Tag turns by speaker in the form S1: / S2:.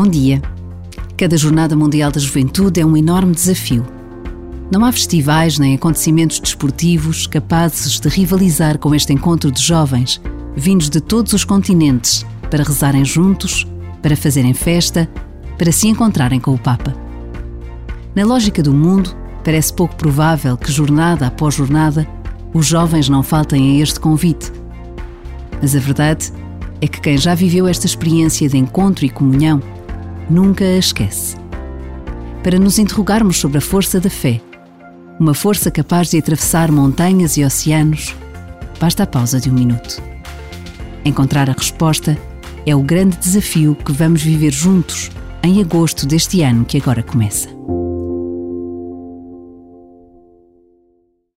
S1: Bom dia. Cada Jornada Mundial da Juventude é um enorme desafio. Não há festivais nem acontecimentos desportivos capazes de rivalizar com este encontro de jovens, vindos de todos os continentes, para rezarem juntos, para fazerem festa, para se encontrarem com o Papa. Na lógica do mundo, parece pouco provável que, jornada após jornada, os jovens não faltem a este convite. Mas a verdade é que quem já viveu esta experiência de encontro e comunhão nunca a esquece. Para nos interrogarmos sobre a força da fé, uma força capaz de atravessar montanhas e oceanos, basta a pausa de um minuto. Encontrar a resposta é o grande desafio que vamos viver juntos em agosto deste ano que agora começa.